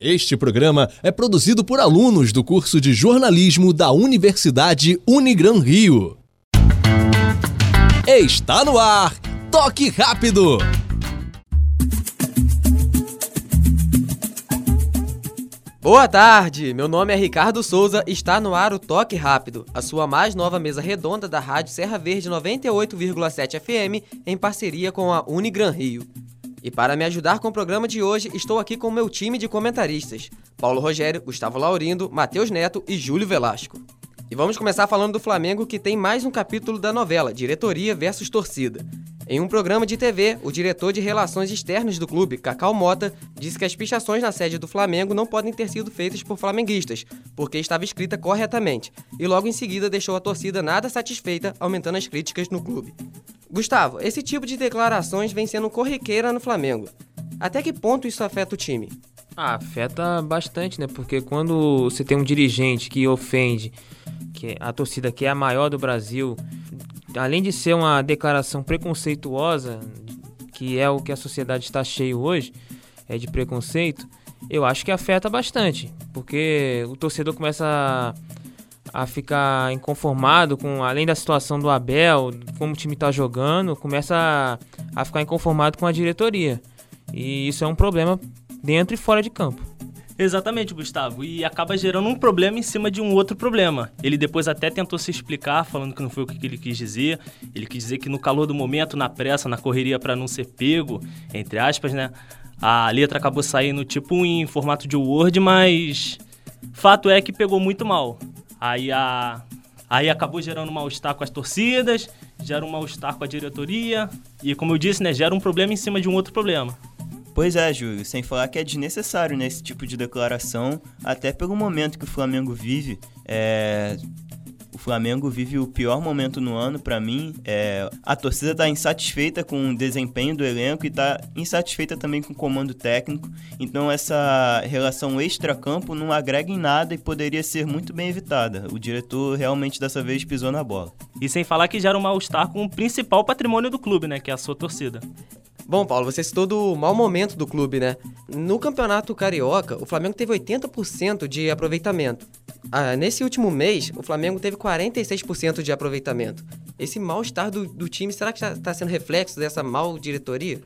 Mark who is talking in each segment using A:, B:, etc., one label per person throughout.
A: Este programa é produzido por alunos do curso de jornalismo da Universidade Unigran Rio. Está no ar! Toque rápido!
B: Boa tarde, meu nome é Ricardo Souza está no ar o Toque Rápido, a sua mais nova mesa redonda da Rádio Serra Verde 98,7 FM em parceria com a Unigran Rio. E para me ajudar com o programa de hoje, estou aqui com meu time de comentaristas: Paulo Rogério, Gustavo Laurindo, Matheus Neto e Júlio Velasco. E vamos começar falando do Flamengo, que tem mais um capítulo da novela Diretoria versus Torcida. Em um programa de TV, o diretor de Relações Externas do clube, Cacau Mota, disse que as pichações na sede do Flamengo não podem ter sido feitas por flamenguistas, porque estava escrita corretamente, e logo em seguida deixou a torcida nada satisfeita, aumentando as críticas no clube. Gustavo, esse tipo de declarações vem sendo corriqueira no Flamengo. Até que ponto isso afeta o time?
C: Ah, afeta bastante, né? Porque quando você tem um dirigente que ofende que a torcida que é a maior do Brasil, além de ser uma declaração preconceituosa, que é o que a sociedade está cheio hoje, é de preconceito, eu acho que afeta bastante, porque o torcedor começa a, a ficar inconformado com, além da situação do Abel, como o time está jogando, começa a, a ficar inconformado com a diretoria. E isso é um problema dentro e fora de campo.
D: Exatamente, Gustavo. E acaba gerando um problema em cima de um outro problema. Ele depois até tentou se explicar, falando que não foi o que ele quis dizer. Ele quis dizer que no calor do momento, na pressa, na correria para não ser pego, entre aspas, né? A letra acabou saindo tipo em formato de Word, mas fato é que pegou muito mal. Aí a Aí acabou gerando um mal-estar com as torcidas, gera um mal-estar com a diretoria e, como eu disse, né, gera um problema em cima de um outro problema.
E: Pois é, Júlio, sem falar que é desnecessário nesse né, tipo de declaração, até pelo momento que o Flamengo vive. É... O Flamengo vive o pior momento no ano para mim. É... A torcida está insatisfeita com o desempenho do elenco e está insatisfeita também com o comando técnico. Então essa relação extra-campo não agrega em nada e poderia ser muito bem evitada. O diretor realmente dessa vez pisou na bola.
D: E sem falar que gera um mal-estar com o principal patrimônio do clube, né? Que é a sua torcida.
B: Bom, Paulo, você citou do mau momento do clube, né? No Campeonato Carioca, o Flamengo teve 80% de aproveitamento. Ah, nesse último mês, o Flamengo teve 46% de aproveitamento. Esse mal-estar do, do, time, será que está sendo reflexo dessa mal diretoria?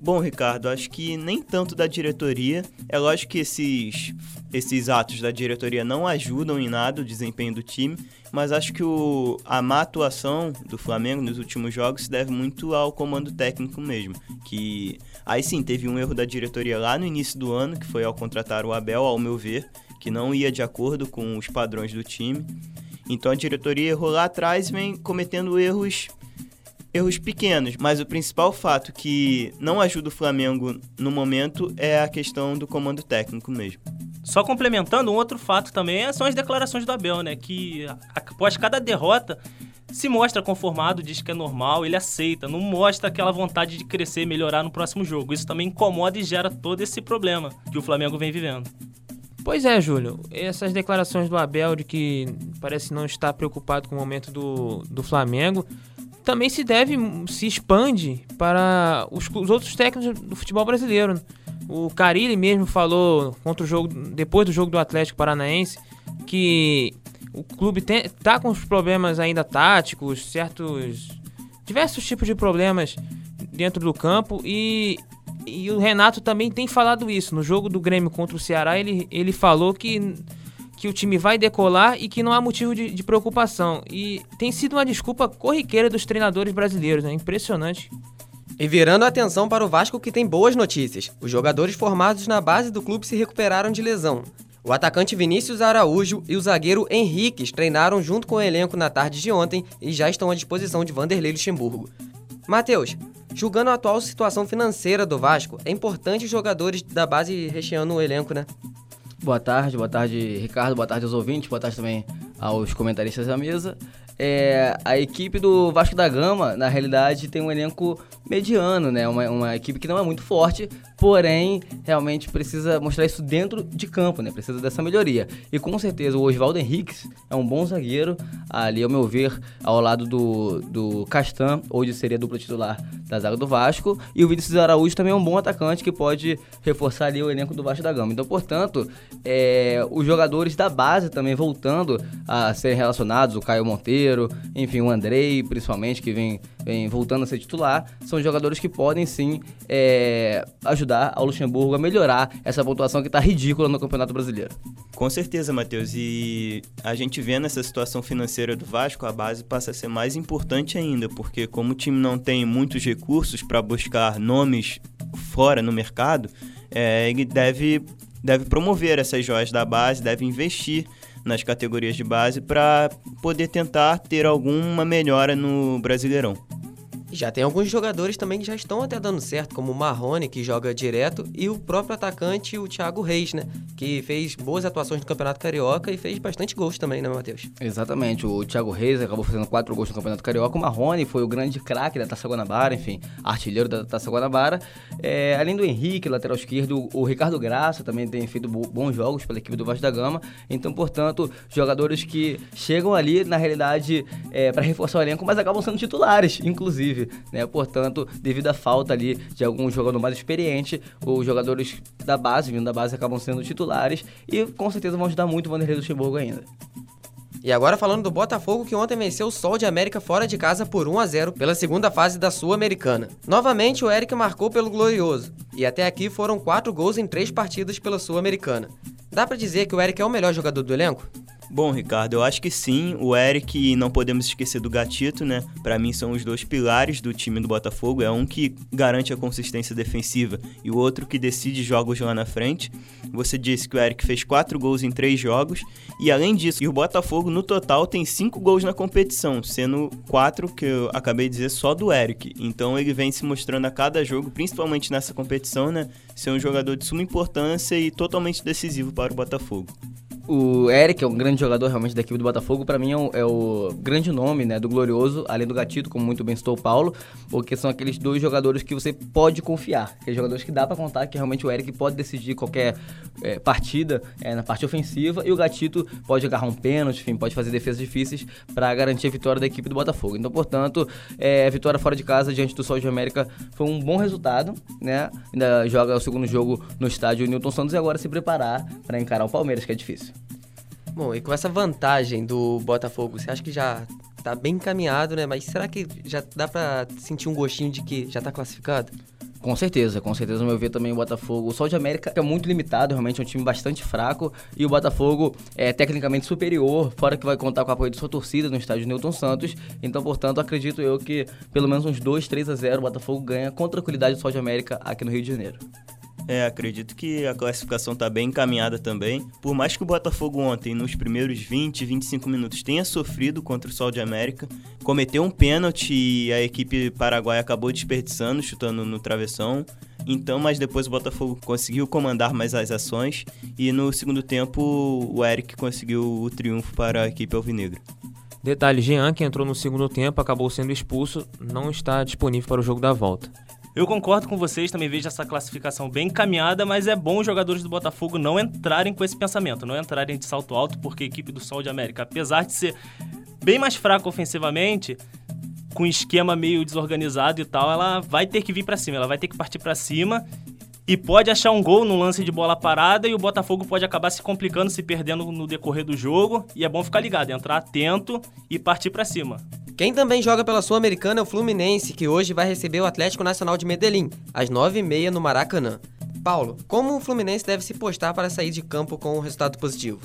E: Bom, Ricardo, acho que nem tanto da diretoria. É lógico que esses, esses atos da diretoria não ajudam em nada o desempenho do time, mas acho que o, a má atuação do Flamengo nos últimos jogos se deve muito ao comando técnico mesmo. Que aí sim teve um erro da diretoria lá no início do ano, que foi ao contratar o Abel, ao meu ver, que não ia de acordo com os padrões do time. Então a diretoria errou lá atrás e vem cometendo erros erros pequenos, mas o principal fato que não ajuda o Flamengo no momento é a questão do comando técnico mesmo.
D: Só complementando, um outro fato também são as declarações do Abel, né? Que após cada derrota se mostra conformado, diz que é normal, ele aceita, não mostra aquela vontade de crescer e melhorar no próximo jogo. Isso também incomoda e gera todo esse problema que o Flamengo vem vivendo.
C: Pois é, Júlio. Essas declarações do Abel de que parece não estar preocupado com o momento do, do Flamengo também se deve, se expande para os, os outros técnicos do futebol brasileiro. O Carilli mesmo falou contra o jogo, depois do jogo do Atlético Paranaense, que o clube tem, tá com os problemas ainda táticos, certos diversos tipos de problemas dentro do campo e, e o Renato também tem falado isso. No jogo do Grêmio contra o Ceará, ele, ele falou que, que o time vai decolar e que não há motivo de, de preocupação. E tem sido uma desculpa corriqueira dos treinadores brasileiros, né? Impressionante.
B: E virando a atenção para o Vasco que tem boas notícias. Os jogadores formados na base do clube se recuperaram de lesão. O atacante Vinícius Araújo e o zagueiro Henriques treinaram junto com o elenco na tarde de ontem e já estão à disposição de Vanderlei Luxemburgo. Matheus, julgando a atual situação financeira do Vasco, é importante os jogadores da base recheando o elenco, né?
F: Boa tarde, boa tarde, Ricardo, boa tarde aos ouvintes, boa tarde também aos comentaristas da mesa. É, a equipe do Vasco da Gama, na realidade, tem um elenco mediano, né? Uma, uma equipe que não é muito forte porém, realmente precisa mostrar isso dentro de campo, né? Precisa dessa melhoria. E com certeza o Oswaldo Henriques é um bom zagueiro, ali, ao meu ver, ao lado do, do Castan, hoje seria dupla titular da zaga do Vasco, e o Vinícius Araújo também é um bom atacante que pode reforçar ali o elenco do Vasco da Gama. Então, portanto, é, os jogadores da base também voltando a serem relacionados, o Caio Monteiro, enfim, o Andrei, principalmente, que vem, vem voltando a ser titular, são jogadores que podem sim é, ajudar ao Luxemburgo a melhorar essa pontuação que está ridícula no Campeonato Brasileiro.
E: Com certeza, Matheus. E a gente vendo essa situação financeira do Vasco, a base passa a ser mais importante ainda, porque como o time não tem muitos recursos para buscar nomes fora no mercado, é, ele deve, deve promover essas joias da base, deve investir nas categorias de base para poder tentar ter alguma melhora no Brasileirão.
B: Já tem alguns jogadores também que já estão até dando certo, como o Marrone, que joga direto, e o próprio atacante, o Thiago Reis, né? Que fez boas atuações no Campeonato Carioca e fez bastante gols também, né, Matheus?
F: Exatamente. O Thiago Reis acabou fazendo quatro gols no Campeonato Carioca. O Marrone foi o grande craque da Taça Guanabara, enfim, artilheiro da Taça Guanabara. É, além do Henrique, lateral esquerdo, o Ricardo Graça também tem feito bons jogos pela equipe do Vasco da Gama. Então, portanto, jogadores que chegam ali, na realidade, é, para reforçar o elenco, mas acabam sendo titulares, inclusive né? Portanto, devido à falta ali de algum jogador mais experiente, os jogadores da base, vindo da base, acabam sendo titulares e com certeza vão ajudar muito o Vanderlei Luxemburgo ainda.
B: E agora falando do Botafogo que ontem venceu o Sol de América fora de casa por 1 a 0 pela segunda fase da Sul-Americana. Novamente o Eric marcou pelo Glorioso, e até aqui foram quatro gols em três partidas pela Sul-Americana. Dá para dizer que o Eric é o melhor jogador do elenco?
E: Bom, Ricardo, eu acho que sim. O Eric e não podemos esquecer do Gatito, né? Para mim são os dois pilares do time do Botafogo. É um que garante a consistência defensiva e o outro que decide jogos lá na frente. Você disse que o Eric fez quatro gols em três jogos e além disso, o Botafogo no total tem cinco gols na competição, sendo quatro que eu acabei de dizer só do Eric. Então ele vem se mostrando a cada jogo, principalmente nessa competição, né? Ser um jogador de suma importância e totalmente decisivo para o Botafogo
F: o Eric é um grande jogador realmente da equipe do Botafogo. Para mim é o, é o, grande nome né, do Glorioso, além do Gatito, como muito bem citou o Paulo, porque são aqueles dois jogadores que você pode confiar. Aqueles jogadores que dá para contar que realmente o Eric pode decidir qualquer é, partida é, na parte ofensiva e o Gatito pode agarrar um pênalti, enfim, pode fazer defesas difíceis para garantir a vitória da equipe do Botafogo. Então, portanto, é, a vitória fora de casa diante do Sol de América foi um bom resultado, né? Ainda joga o segundo jogo no estádio Newton Santos e agora se preparar para encarar o Palmeiras, que é difícil.
B: Bom, e com essa vantagem do Botafogo, você acha que já tá bem encaminhado, né? Mas será que já dá para sentir um gostinho de que já tá classificado?
F: Com certeza, com certeza, no meu ver também o Botafogo. O Sol de América é muito limitado, realmente é um time bastante fraco. E o Botafogo é tecnicamente superior, fora que vai contar com o apoio de sua torcida no estádio Newton Santos. Então, portanto, acredito eu que pelo menos uns 2, 3 a 0 o Botafogo ganha com tranquilidade o Sol de América aqui no Rio de Janeiro.
E: É, acredito que a classificação está bem encaminhada também. Por mais que o Botafogo ontem, nos primeiros 20, 25 minutos, tenha sofrido contra o Sol de América, cometeu um pênalti e a equipe paraguaia acabou desperdiçando, chutando no travessão. Então, mas depois o Botafogo conseguiu comandar mais as ações e no segundo tempo o Eric conseguiu o triunfo para a equipe alvinegra.
C: Detalhe, Jean, que entrou no segundo tempo, acabou sendo expulso, não está disponível para o jogo da volta.
D: Eu concordo com vocês, também vejo essa classificação bem encaminhada, mas é bom os jogadores do Botafogo não entrarem com esse pensamento, não entrarem de salto alto, porque a equipe do Sol de América, apesar de ser bem mais fraca ofensivamente, com um esquema meio desorganizado e tal, ela vai ter que vir para cima, ela vai ter que partir para cima e pode achar um gol no lance de bola parada e o Botafogo pode acabar se complicando, se perdendo no decorrer do jogo. E é bom ficar ligado, entrar atento e partir para cima.
B: Quem também joga pela Sul-Americana é o Fluminense, que hoje vai receber o Atlético Nacional de Medellín, às 9h30 no Maracanã. Paulo, como o Fluminense deve se postar para sair de campo com um resultado positivo?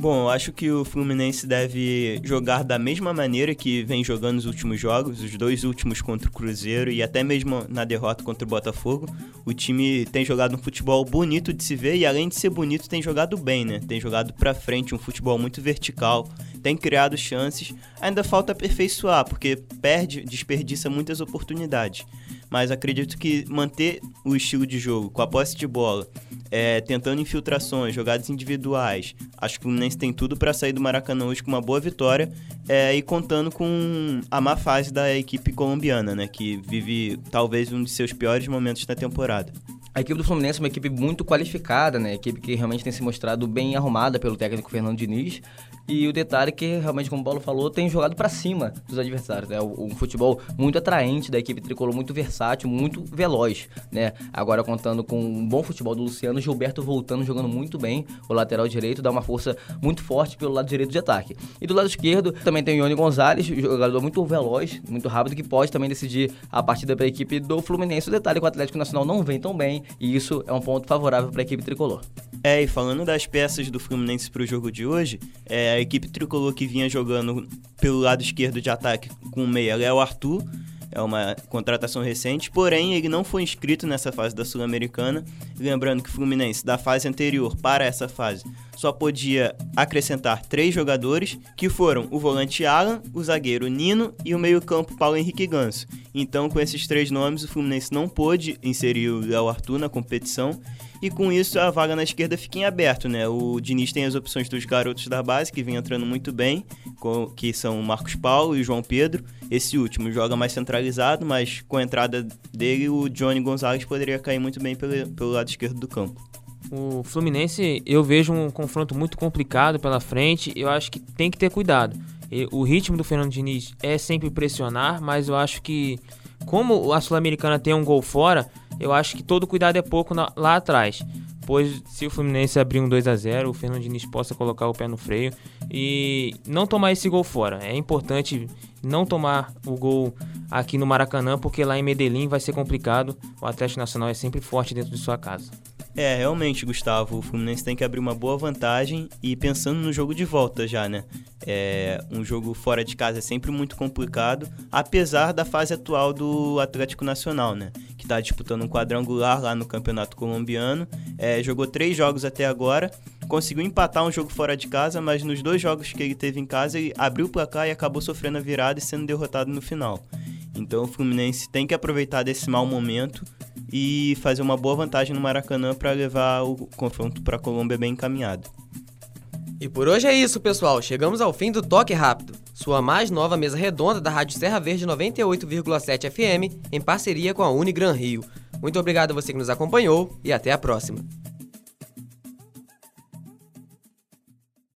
E: Bom, eu acho que o Fluminense deve jogar da mesma maneira que vem jogando nos últimos jogos, os dois últimos contra o Cruzeiro e até mesmo na derrota contra o Botafogo. O time tem jogado um futebol bonito de se ver e além de ser bonito, tem jogado bem, né? Tem jogado para frente, um futebol muito vertical, tem criado chances. Ainda falta aperfeiçoar, porque perde, desperdiça muitas oportunidades. Mas acredito que manter o estilo de jogo com a posse de bola, é, tentando infiltrações, jogadas individuais, acho que o Fluminense tem tudo para sair do Maracanã hoje com uma boa vitória é, e contando com a má fase da equipe colombiana, né, que vive talvez um de seus piores momentos na temporada.
F: A equipe do Fluminense é uma equipe muito qualificada, né? Equipe que realmente tem se mostrado bem arrumada pelo técnico Fernando Diniz. E o detalhe é que, realmente, como o Paulo falou, tem jogado para cima dos adversários. Né? Um futebol muito atraente da equipe tricolor, muito versátil, muito veloz. Né? Agora contando com um bom futebol do Luciano, Gilberto voltando, jogando muito bem. O lateral direito dá uma força muito forte pelo lado direito de ataque. E do lado esquerdo também tem o Ione Gonzalez, jogador muito veloz, muito rápido, que pode também decidir a partida para a equipe do Fluminense. O detalhe é que o Atlético Nacional não vem tão bem e isso é um ponto favorável para a equipe tricolor.
E: É, e falando das peças do Fluminense para o jogo de hoje, é, a equipe tricolor que vinha jogando pelo lado esquerdo de ataque com o meia Léo Arthur, é uma contratação recente, porém ele não foi inscrito nessa fase da Sul-Americana. Lembrando que o Fluminense, da fase anterior para essa fase, só podia acrescentar três jogadores, que foram o volante Alan, o zagueiro Nino e o meio-campo Paulo Henrique Ganso. Então, com esses três nomes, o Fluminense não pôde inserir o Léo Arthur na competição e com isso a vaga na esquerda fica em aberto, né? O Diniz tem as opções dos garotos da base, que vem entrando muito bem, que são o Marcos Paulo e o João Pedro. Esse último joga mais centralizado, mas com a entrada dele, o Johnny Gonzalez poderia cair muito bem pelo, pelo lado esquerdo do campo.
C: O Fluminense, eu vejo um confronto muito complicado pela frente. Eu acho que tem que ter cuidado. O ritmo do Fernando Diniz é sempre pressionar, mas eu acho que, como a Sul-Americana tem um gol fora, eu acho que todo cuidado é pouco na, lá atrás. Pois se o Fluminense abrir um 2 a 0 o Fernando Diniz possa colocar o pé no freio e não tomar esse gol fora. É importante não tomar o gol aqui no Maracanã, porque lá em Medellín vai ser complicado. O Atlético Nacional é sempre forte dentro de sua casa.
E: É, realmente, Gustavo, o Fluminense tem que abrir uma boa vantagem e pensando no jogo de volta já, né? É, um jogo fora de casa é sempre muito complicado, apesar da fase atual do Atlético Nacional, né? Que está disputando um quadrangular lá no Campeonato Colombiano. É, jogou três jogos até agora, conseguiu empatar um jogo fora de casa, mas nos dois jogos que ele teve em casa, ele abriu o placar e acabou sofrendo a virada e sendo derrotado no final. Então o Fluminense tem que aproveitar desse mau momento e fazer uma boa vantagem no Maracanã para levar o confronto para a Colômbia bem encaminhado.
B: E por hoje é isso, pessoal. Chegamos ao fim do Toque Rápido, sua mais nova mesa redonda da Rádio Serra Verde 98,7 FM, em parceria com a Unigran Rio. Muito obrigado a você que nos acompanhou e até a próxima.